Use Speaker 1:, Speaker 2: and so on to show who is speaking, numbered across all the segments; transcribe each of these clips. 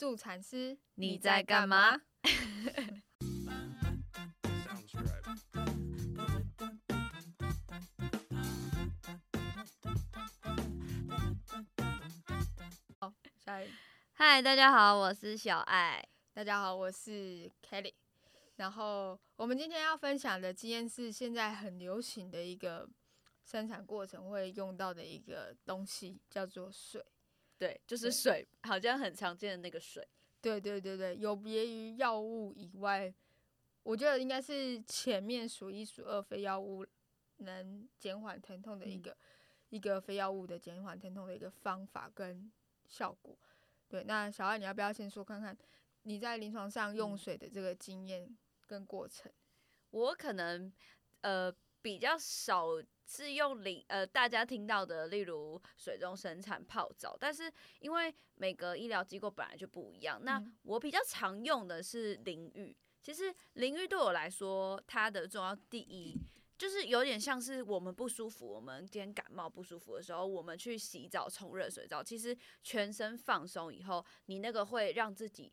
Speaker 1: 助产师，
Speaker 2: 你在干嘛？
Speaker 1: 好，下一，
Speaker 2: 嗨，大家好，我是小爱。
Speaker 1: 大家好，我是 Kelly。然后我们今天要分享的经验是现在很流行的一个生产过程会用到的一个东西，叫做水。
Speaker 2: 对，就是水，好像很常见的那个水。
Speaker 1: 对对对对，有别于药物以外，我觉得应该是前面数一数二非药物能减缓疼痛的一
Speaker 2: 嗯
Speaker 1: 个、一个非药物的减缓疼痛的一个方法跟效果。对，那小艾你要不要先说看看你在临床上用
Speaker 2: 嗯
Speaker 1: 水的这个经验跟过程？
Speaker 2: 我可能呃比较少是用淋呃大家听到的，例如水中生产泡澡，但是因为每个医疗机构本来就不一样，那
Speaker 1: 嗯
Speaker 2: 我比较常用的是淋浴。其实淋浴对我来说，它的重要第一。就是有点像是我们不舒服，我们今天感冒不舒服的时候，我们去洗澡冲热水澡，其实全身放松以后，你那个会让自己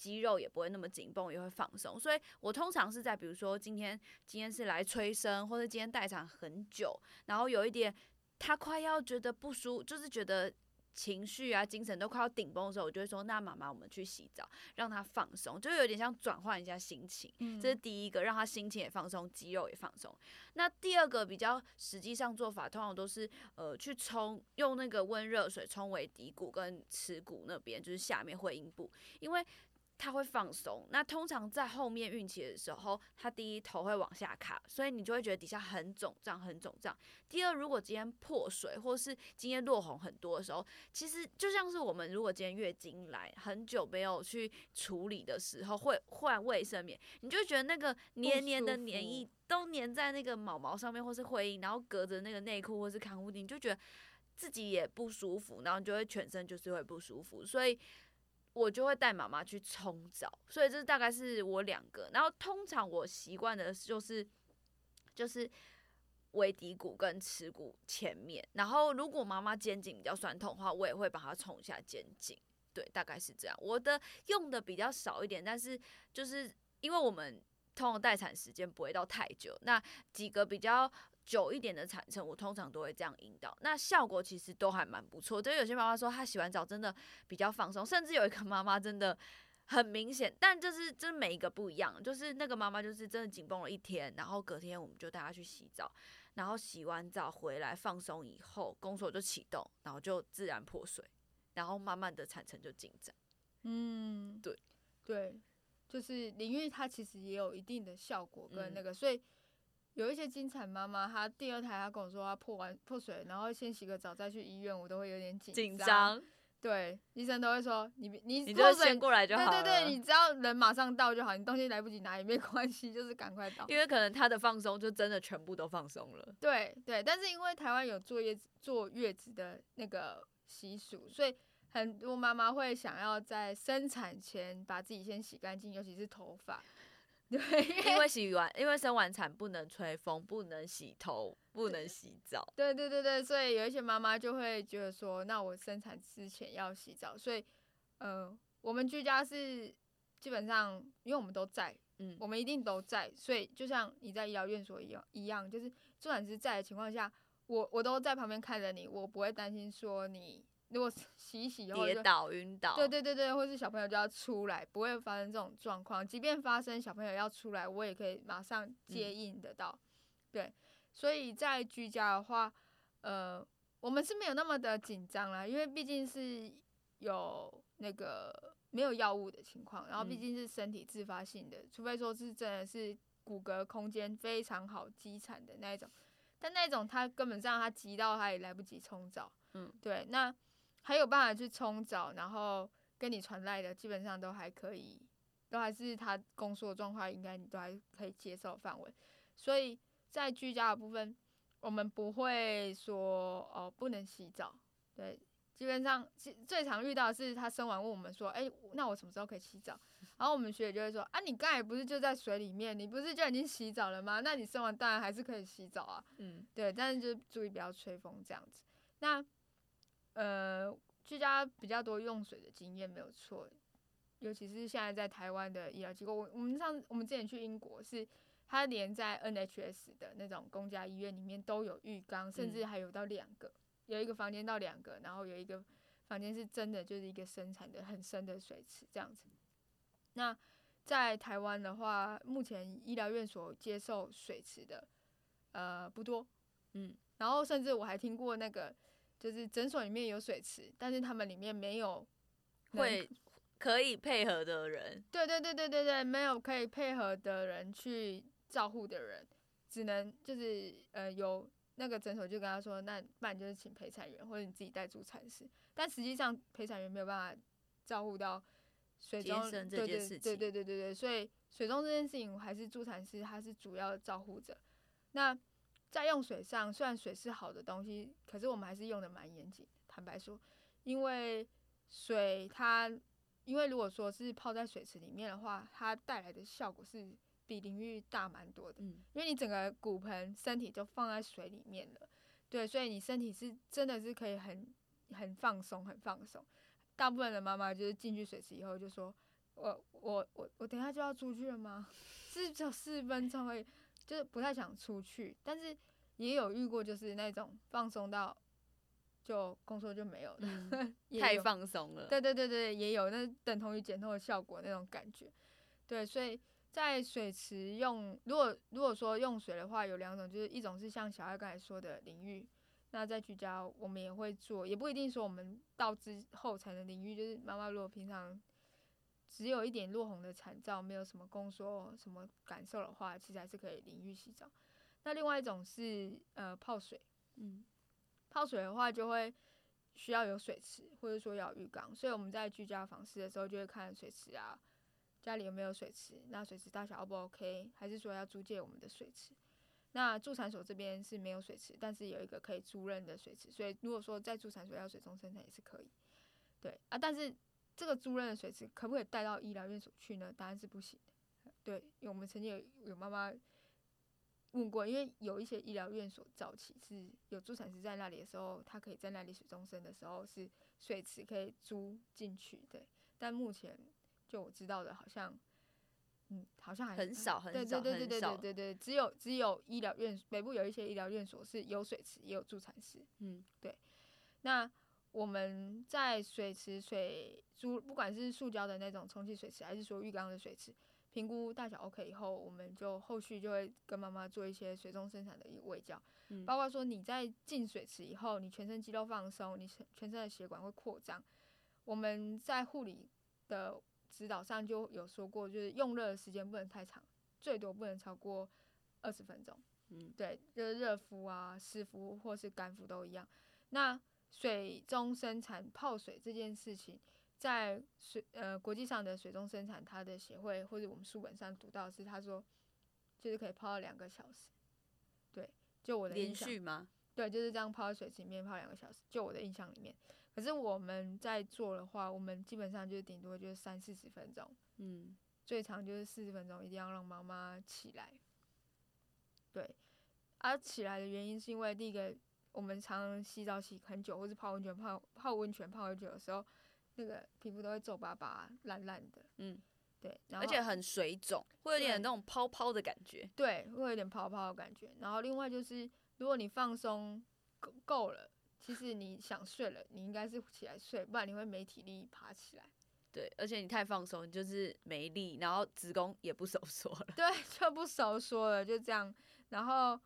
Speaker 2: 肌肉也不会那么紧绷，也会放松。所以我通常是在比如说今天今天是来催生，或者今天待产很久，然后有一点他快要觉得不舒，就是觉得情绪啊、精神都快要顶崩的时候，我就会说：“那妈妈，我们去洗澡，让他放松，就有点像转换一下心情。”
Speaker 1: 嗯
Speaker 2: 这是第一个，让他心情也放松，肌肉也放松。那第二个比较实际上做法，通常都是呃去冲，用那个温热水冲尾骶骨跟耻骨那边，就是下面会阴部，因为它会放松。那通常在后面孕期的时候，它第一头会往下卡，所以你就会觉得底下很肿胀，很肿胀。第二，如果今天破水或是今天落红很多的时候，其实就像是我们如果今天月经来很久没有去处理的时候，会换卫生棉，你就觉得那个黏黏的黏液都粘在那个毛毛上面，或是会阴，然后隔着那个内裤或是康护垫，你就觉得自己也不舒服，然后你就会全身就是会不舒服，所以。我就会带妈妈去冲澡，所以这大概是我两个。然后通常我习惯的就是就是尾骶骨跟耻骨前面，然后如果妈妈肩颈比较酸痛的话，我也会帮她冲一下肩颈。对，大概是这样。我的用的比较少一点，但是就是因为我们通常待产时间不会到太久，那几个比较久一点的产程，我通常都会这样引导，那效果其实都还蛮不错。就有些妈妈说她洗完澡真的比较放松，甚至有一个妈妈真的很明显，但就是真每一个不一样，就是那个妈妈就是真的紧绷了一天，然后隔天我们就带她去洗澡，然后洗完澡回来放松以后，宫缩就启动，然后就自然破水，然后慢慢的产程就进展。
Speaker 1: 嗯，
Speaker 2: 对
Speaker 1: 对，就是淋浴它其实也有一定的效果跟
Speaker 2: 嗯
Speaker 1: 那个，所以有一些经产妈妈，她第二胎她跟我说她破完破水，然后先洗个澡再去医院，我都会有点紧
Speaker 2: 紧
Speaker 1: 张。
Speaker 2: 张，
Speaker 1: 对，医生都会说你你
Speaker 2: 你就先过来就好了。
Speaker 1: 对对对，你只要人马上到就好，你东西来不及拿也没关系，就是赶快到。
Speaker 2: 因为可能他的放松就真的全部都放松了。
Speaker 1: 对对，但是因为台湾有坐月子坐月子的那个习俗，所以很多妈妈会想要在生产前把自己先洗干净，尤其是头发。对，
Speaker 2: 因为洗完，因为生完产不能吹风，不能洗头，不能洗澡。
Speaker 1: 对对对对，所以有一些妈妈就会觉得说，那我生产之前要洗澡，所以，呃，我们居家是基本上，因为我们都在，
Speaker 2: 嗯
Speaker 1: 我们一定都在，所以就像你在医疗院所一样，一样，就是助产师在的情况下，我我都在旁边看着你，我不会担心说你如果洗一洗以后就
Speaker 2: 跌倒、晕倒。
Speaker 1: 对对对对，或是小朋友就要出来，不会发生这种状况。即便发生小朋友要出来，我也可以马上接应得到。对，所以在居家的话，呃，我们是没有那么的紧张啦，因为毕竟是有那个没有药物的情况，然后毕
Speaker 2: 嗯
Speaker 1: 竟是身体自发性的，除非说是真的是骨骼空间非常好积产的那一种，但那种他根本上他急到他也来不及冲澡。
Speaker 2: 嗯，
Speaker 1: 对，那还有办法去冲澡，然后跟你传来的基本上都还可以，都还是他宫缩的状况，应该你都还可以接受范围。所以在居家的部分，我们不会说哦不能洗澡，对，基本上最常遇到的是他生完问我们说，哎、那我什么时候可以洗澡？然后我们学姐就会说，啊，你刚才不是就在水里面，你不是就已经洗澡了吗？那你生完当然还是可以洗澡啊。
Speaker 2: 嗯，
Speaker 1: 对，但是就注意不要吹风这样子。那呃，居家比较多用水的经验没有错，尤其是现在在台湾的医疗机构，我我们上我们之前去英国是，它连在 NHS 的那种公家医院里面都有浴缸，甚至还有到两个，有一个房间到两个，然后有一个房间是真的就是一个生产的很深的水池这样子。那在台湾的话，目前医疗院所接受水池的，呃不多，
Speaker 2: 嗯，
Speaker 1: 然后甚至我还听过那个，就是诊所里面有水池，但是他们里面没有
Speaker 2: 会可以配合的人，
Speaker 1: 对对对对对对，没有可以配合的人去照护的人，只能就是呃有那个诊所就跟他说，那不然就是请陪产员或者你自己带助产士，但实际上陪产员没有办法照顾到水中，
Speaker 2: 这
Speaker 1: 对
Speaker 2: 件事情
Speaker 1: 对对对对对对，所以水中这件事情还是助产师他是主要的照护者。那在用水上，虽然水是好的东西，可是我们还是用的蛮严谨。坦白说，因为水它，因为如果说是泡在水池里面的话，它带来的效果是比淋浴大蛮多的。
Speaker 2: 嗯，
Speaker 1: 因为你整个骨盆身体就放在水里面了，对，所以你身体是真的是可以很很放松，很放松。大部分的妈妈就是进去水池以后就说，我我我我等一下就要出去了吗？是只有四分钟而已，就是不太想出去。但是也有遇过就是那种放松到就工作就没有的，
Speaker 2: 嗯太放松了，
Speaker 1: 对对对对，也有那等同于减痛的效果那种感觉。对，所以在水池用，如果如果说用水的话，有两种，就是一种是像小爱刚才说的淋浴，那在居家我们也会做，也不一定说我们到之后才能淋浴，就是妈妈如果平常只有一点落红的惨照，没有什么宫缩什么感受的话，其实还是可以淋浴洗澡。那另外一种是呃泡水，
Speaker 2: 嗯，
Speaker 1: 泡水的话就会需要有水池，或者说要有浴缸，所以我们在居家访视的时候就会看水池啊，家里有没有水池，那水池大小 O 不 OK，还是说要租借我们的水池？那助产所这边是没有水池，但是有一个可以租赁的水池，所以如果说在助产所要水中生产也是可以。对啊，但是这个租赁的水池可不可以带到医疗院所去呢？答案是不行的。对，因为我们曾经有有妈妈问过，因为有一些医疗院所早期是有助产师在那里的时候，他可以在那里水中生的时候是水池可以租进去，对。但目前就我知道的，好像，嗯，好像还
Speaker 2: 很少很
Speaker 1: 对
Speaker 2: 少
Speaker 1: 对对对对对对对，只有只有医疗院北部有一些医疗院所是有水池也有助产师，
Speaker 2: 嗯，对
Speaker 1: 那我们在水池水珠，不管是塑胶的那种充气水池，还是说浴缸的水池，评估大小 OK 以后，我们就后续就会跟妈妈做一些水中生产的一个喂教，
Speaker 2: 嗯
Speaker 1: 包括说你在进水池以后，你全身肌肉放松，你全全身的血管会扩张。我们在护理的指导上就有说过，就是用热的时间不能太长，最多不能超过二十分钟。
Speaker 2: 嗯，
Speaker 1: 对，就是热敷啊、湿敷或是干敷都一样。那水中生产泡水这件事情，在水呃国际上的水中生产它的协会或者我们书本上读到是，他说就是可以泡到两个小时。对，就我的印
Speaker 2: 连
Speaker 1: 象
Speaker 2: 续吗？
Speaker 1: 对，就是这样泡在水池里面泡两个小时，就我的印象里面。可是我们在做的话，我们基本上就是顶多就是三四十分钟，
Speaker 2: 嗯，
Speaker 1: 最长就是四十分钟，一定要让妈妈起来。对，而、起来的原因是因为第一个，我们常常洗澡洗很久，或是泡温泉泡泡温泉泡很久的时候，那个皮肤都会皱巴巴、烂烂的。
Speaker 2: 嗯，
Speaker 1: 对，然后
Speaker 2: 而且很水肿，会有点那种泡泡的感觉。
Speaker 1: 对，会有点泡泡的感觉。然后另外就是，如果你放松够够了，其实你想睡了，你应该是起来睡，不然你会没体力爬起来。
Speaker 2: 对，而且你太放松，你就是没力，然后子宫也不收缩了。
Speaker 1: 对，就不收缩了，就这样。然后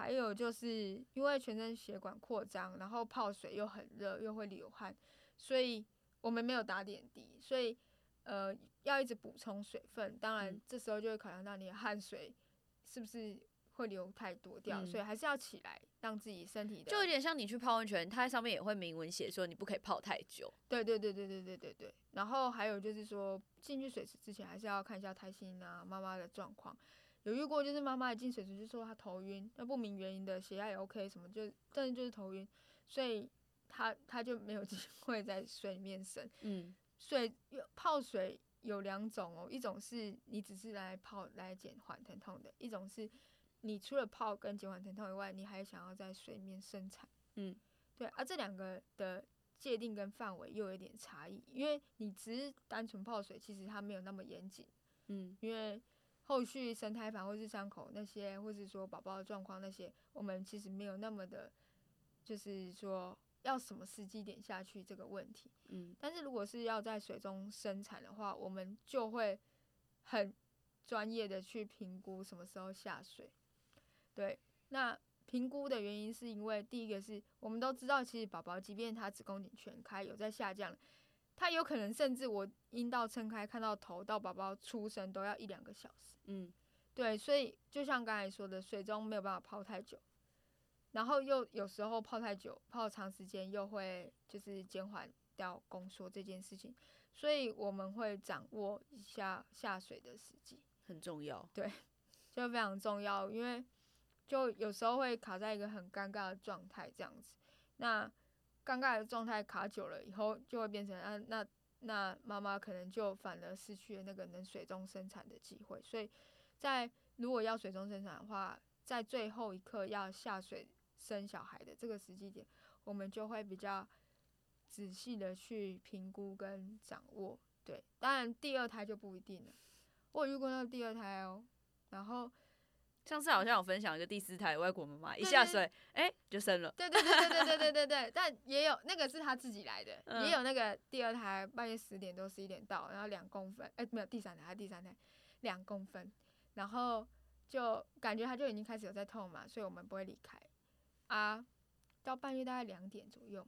Speaker 1: 还有就是因为全身血管扩张，然后泡水又很热，又会流汗，所以我们没有打点滴，所以呃要一直补充水分。当然
Speaker 2: 嗯
Speaker 1: 这时候就会考量到你的汗水是不是会流太多掉，
Speaker 2: 嗯
Speaker 1: 所以还是要起来，让自己身体的
Speaker 2: 就有点像你去泡温泉，它上面也会明文写说你不可以泡太久。
Speaker 1: 对对对对对对对对。然后还有就是说，进去水池之前还是要看一下胎心啊、妈妈的状况。有遇过就是妈妈一进水池就说她头晕，那不明原因的血压也 OK 什么就，但是就是头晕，所以她她就没有 机会在水里面生。
Speaker 2: 嗯，
Speaker 1: 水有泡水有两种哦，一种是你只是来泡来减缓疼痛的，一种是你除了泡跟减缓疼痛以外，你还想要在水里面生产。
Speaker 2: 嗯，
Speaker 1: 对啊，这两个的界定跟范围又有点差异，因为你只是单纯泡水，其实它没有那么严谨，
Speaker 2: 嗯
Speaker 1: 因为后续生胎盘或是伤口那些，或是说宝宝的状况那些，我们其实没有那么的，就是说要什么时机点下去这个问题。
Speaker 2: 嗯
Speaker 1: 但是如果是要在水中生产的话，我们就会很专业的去评估什么时候下水。对，那评估的原因是因为第一个是我们都知道，其实宝宝即便他子宫颈全开有在下降，他有可能甚至我阴道撑开看到头到宝宝出生都要一两个小时。
Speaker 2: 嗯
Speaker 1: 对，所以就像刚才说的，水中没有办法泡太久，然后又有时候泡太久、泡长时间又会就是减缓掉宫缩这件事情，所以我们会掌握一下下水的时机，
Speaker 2: 很重要。
Speaker 1: 对 就非常重要，因为就有时候会卡在一个很尴尬的状态这样子，那尴尬的状态卡久了以后，就会变成啊那那妈妈可能就反而失去了那个能水中生产的机会，所以在如果要水中生产的话，在最后一刻要下水生小孩的这个时机点，我们就会比较仔细的去评估跟掌握。对，当然第二胎就不一定了。我有遇过那个第二胎哦，然后
Speaker 2: 上次好像有分享一个第四胎外国妈妈，一下水，哎、就生了。
Speaker 1: 对对对对对对对对对，但也有那个是她自己来的，
Speaker 2: 嗯
Speaker 1: 也有那个第二胎半夜十点多十一点到，然后两公分，哎、没有第三胎，他第三胎两公分，然后就感觉他就已经开始有在痛嘛，所以我们不会离开啊，到半夜大概两点左右，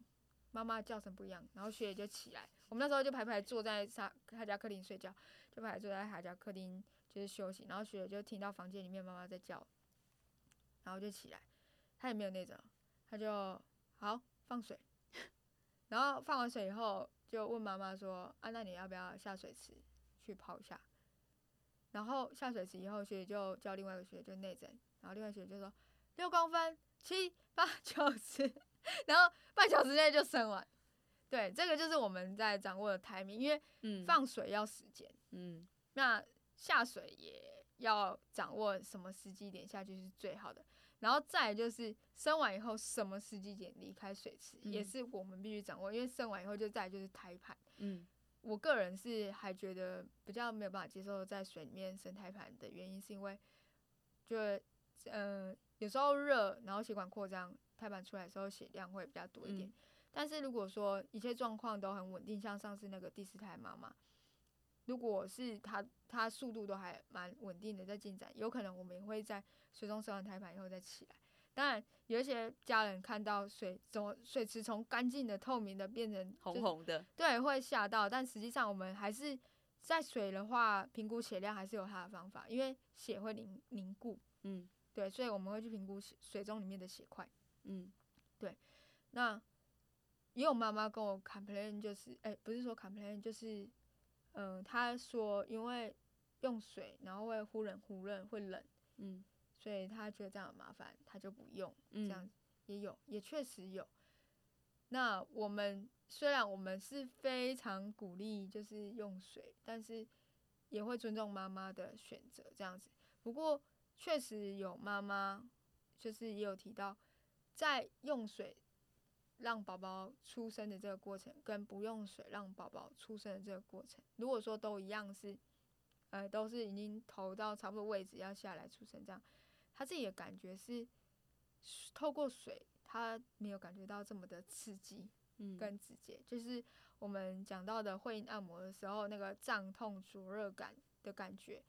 Speaker 1: 妈妈叫声不一样，然后雪姐就起来，我们那时候就排排坐在沙他家客厅睡觉，就排排坐在他家客厅就是休息，然后学姐就听到房间里面妈妈在叫，然后就起来，他也没有那种。他就好放水，然后放完水以后就问妈妈说：“啊，那你要不要下水池去泡一下？”然后下水池以后，学姐就叫另外一个学姐就内诊，然后另外一个学姐就说六公分、七八九十，然后半小时内就生完。对，这个就是我们在掌握的 timing，因为
Speaker 2: 嗯，
Speaker 1: 放水要时间，
Speaker 2: 嗯
Speaker 1: 那下水也要掌握什么时机点下去是最好的。然后再就是生完以后什么时机点离开水池，也
Speaker 2: 嗯
Speaker 1: 是我们必须掌握。因为生完以后就再就是胎盘，
Speaker 2: 嗯
Speaker 1: 我个人是还觉得比较没有办法接受在水里面生胎盘的原因，是因为就呃有时候热，然后血管扩张，胎盘出来的时候血量会比较多一点。
Speaker 2: 嗯
Speaker 1: 但是如果说一切状况都很稳定，像上次那个第四胎妈妈，如果是它它速度都还蛮稳定的在进展，有可能我们也会在水中生完胎盘以后再起来。当然，有一些家人看到水从水池从干净的、透明的变成
Speaker 2: 红红的，
Speaker 1: 对，会吓到，但实际上我们还是在水的话，评估血量还是有它的方法，因为血会凝凝固，
Speaker 2: 嗯
Speaker 1: 对，所以我们会去评估血水中里面的血块。
Speaker 2: 嗯对
Speaker 1: 那也有妈妈跟我 complain，就是，哎、不是说 complain，就是，嗯、他说因为用水，然后会忽冷忽热，会冷，
Speaker 2: 嗯
Speaker 1: 所以他觉得这样很麻烦，他就不用。
Speaker 2: 嗯，
Speaker 1: 这样也有，也确实有。那我们虽然我们是非常鼓励就是用水，但是也会尊重妈妈的选择这样子。不过确实有妈妈就是也有提到，在用水让宝宝出生的这个过程，跟不用水让宝宝出生的这个过程，如果说都一样是，呃，都是已经投到差不多位置要下来出生这样，他自己的感觉是透过水，他没有感觉到这么的刺激
Speaker 2: 嗯。
Speaker 1: 跟直接，就是我们讲到的会阴按摩的时候，那个胀痛灼热感的感觉，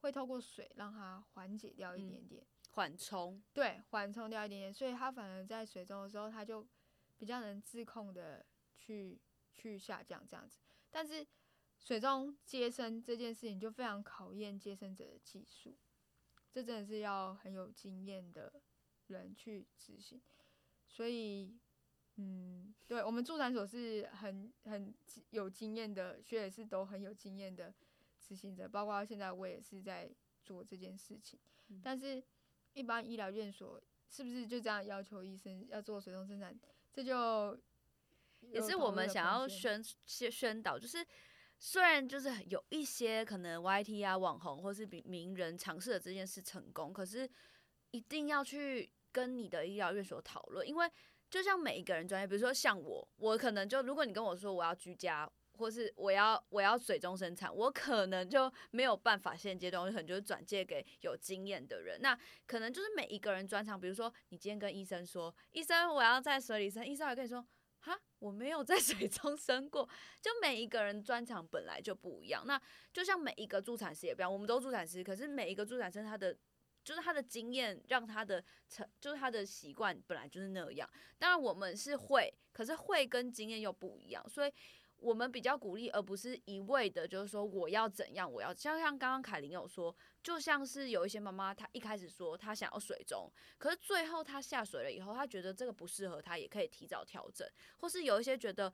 Speaker 1: 会透过水让它缓解掉一
Speaker 2: 嗯
Speaker 1: 点点，
Speaker 2: 缓冲，
Speaker 1: 对，缓冲掉一点点，所以他反而在水中的时候，他就比较能自控的去去下降这样子。但是水中接生这件事情就非常考验接生者的技术，这真的是要很有经验的人去执行。所以，嗯，对我们助产所是很很有经验的，学也是都很有经验的执行者，包括现在我也是在做这件事情。
Speaker 2: 嗯
Speaker 1: 但是，一般医疗院所是不是就这样要求医生要做水中生产？这就
Speaker 2: 也是我们想要宣宣宣导，就是虽然就是有一些可能 YT 啊网红或是名名人尝试了这件事成功，可是一定要去跟你的医疗院所讨论，因为就像每一个人专业，比如说像我，我可能就如果你跟我说我要居家，或是我要我要水中生产，我可能就没有办法现阶段，我可能就是转借给有经验的人。那可能就是每一个人专长，比如说你今天跟医生说，医生我要在水里生，医生还跟你说，哈，我没有在水中生过。就每一个人专长本来就不一样，那就像每一个助产师也不一样，我们都助产师，可是每一个助产师他的。就是他的经验让他的成，就是他的习惯本来就是那样。当然我们是会，可是会跟经验又不一样，所以我们比较鼓励，而不是一味的，就是说我要怎样，我要像像刚刚凯琳有说，就像是有一些妈妈，她一开始说她想要水中，可是最后她下水了以后，她觉得这个不适合她，也可以提早调整，或是有一些觉得。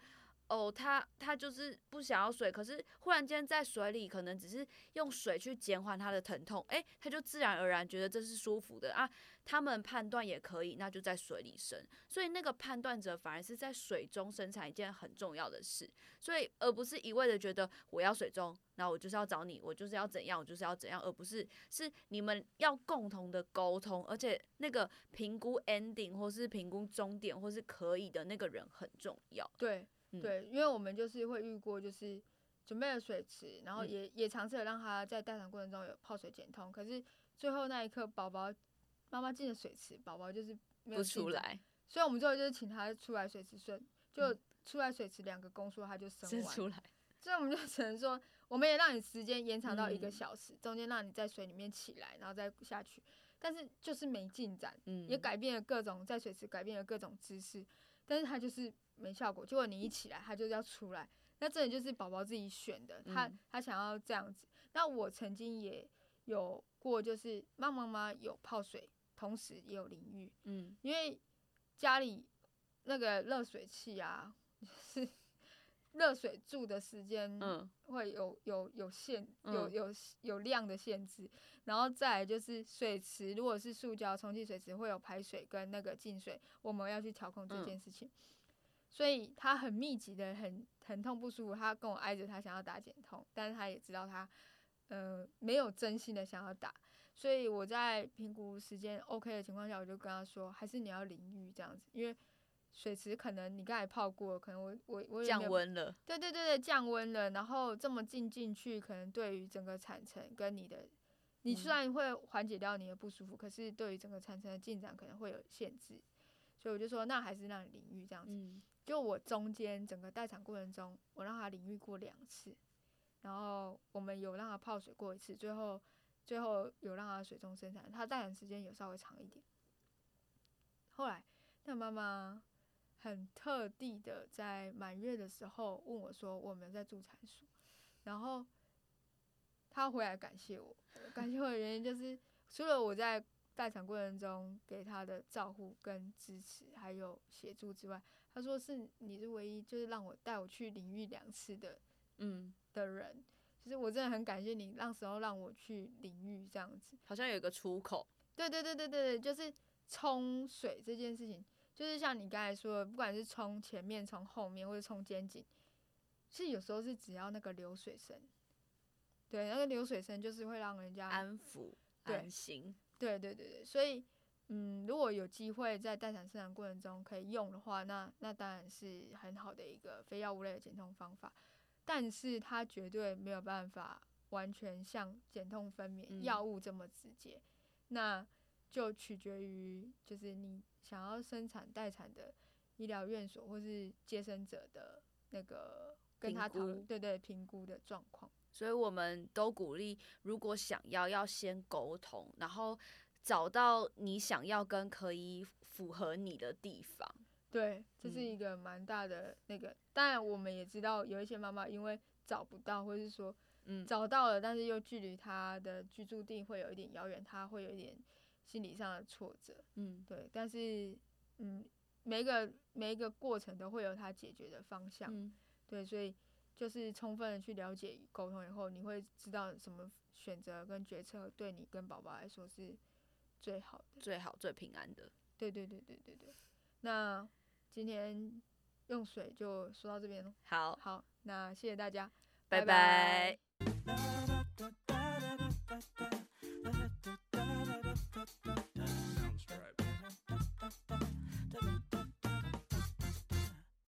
Speaker 2: 哦，他他就是不想要水，可是忽然间在水里，可能只是用水去减缓他的疼痛，诶，他就自然而然觉得这是舒服的啊。他们判断也可以，那就在水里生。所以那个判断者反而是在水中生产一件很重要的事，所以而不是一味的觉得我要水中，那我就是要找你，我就是要怎样，我就是要怎样，而不是是你们要共同的沟通，而且那个评估 ending 或是评估终点或是可以的那个人很重要。
Speaker 1: 对。对，因为我们就是会遇过，就是准备了水池，然后也也尝试了让他在待产过程中有泡水减痛，可是最后那一刻，宝宝妈妈进了水池，宝宝就是没有
Speaker 2: 出来，
Speaker 1: 所以我们最后就是请他出来水池顺，就出来水池两个宫缩他就生完，
Speaker 2: 出来，
Speaker 1: 所以我们就只能说，我们也让你时间延长到一个小时，中间让你在水里面起来，然后再下去，但是就是没进展，也改变了各种在水池改变了各种姿势，但是他就是。没效果，结果你一起来，他就要出来。那这里就是宝宝自己选的，他他想要这样子。那我曾经也有过，就是妈妈妈有泡水，同时也有淋浴。嗯，因为家里那个热水器啊，是热水住的时间，嗯，会有有有限，有有有量的限制。然后再来就是水池，如果是塑胶充气水池，会有排水跟那个进水，我们要去调控这件事情。所以他很密集的，很疼痛不舒服，他跟我挨着，他想要打减痛，但是他也知道他，呃，没有真心的想要打，所以我在评估时间 OK 的情况下，我就跟他说，还是你要淋浴这样子，因为水池可能你刚才泡过，可能我我我
Speaker 2: 降温了，
Speaker 1: 对对对对，降温了，然后这么近进去，可能对于整个产程跟你的，你虽然会缓解掉你的不舒服，可是对于整个产程的进展可能会有限制，所以我就说，那还是让你淋浴这样子。就我中间整个待产过程中，我让他淋浴过两次，然后我们有让他泡水过一次，最后最后有让他水中生产，他待产时间有稍微长一点。后来那妈妈很特地的在满月的时候问我说：“我们在助产所。”然后他回来感谢我，感谢我的原因就是除了我在待产过程中给他的照顾跟支持还有协助之外。他说是你是唯一就是让我带我去淋浴两次的，嗯的人，其实我真的很感谢你，那时候让我去淋浴这样子，
Speaker 2: 好像有一个出口。
Speaker 1: 对对对对对对，就是冲水这件事情，就是像你刚才说的，不管是冲前面、冲后面或者冲肩颈，其实有时候是只要那个流水声，对，那个流水声就是会让人家
Speaker 2: 安抚、安心。
Speaker 1: 对对对对，所以。嗯，如果有机会在待产生产过程中可以用的话，那那当然是很好的一个非药物类的减痛方法，但是它绝对没有办法完全像减痛分娩药物这么直接，那就取决于就是你想要生产待产的医疗院所或是接生者的那个跟他讨论，对对，评估的状况。
Speaker 2: 所以我们都鼓励，如果想要要先沟通，然后。找到你想要跟可以符合你的地方，
Speaker 1: 对，这是一个蛮大的那个。当然，我们也知道有一些妈妈因为找不到，或是说，嗯，找到了，但是又距离她的居住地会有一点遥远，她会有一点心理上的挫折，嗯，对。但是，嗯，每一个每一个过程都会有它解决的方向，嗯对，所以就是充分的去了解沟通以后，你会知道什么选择跟决策对你跟宝宝来说是。最好的，
Speaker 2: 最好最平安的，
Speaker 1: 对对对对对对。那今天用水就说到这边了。
Speaker 2: 好，
Speaker 1: 好，那谢谢大家，
Speaker 2: 拜拜。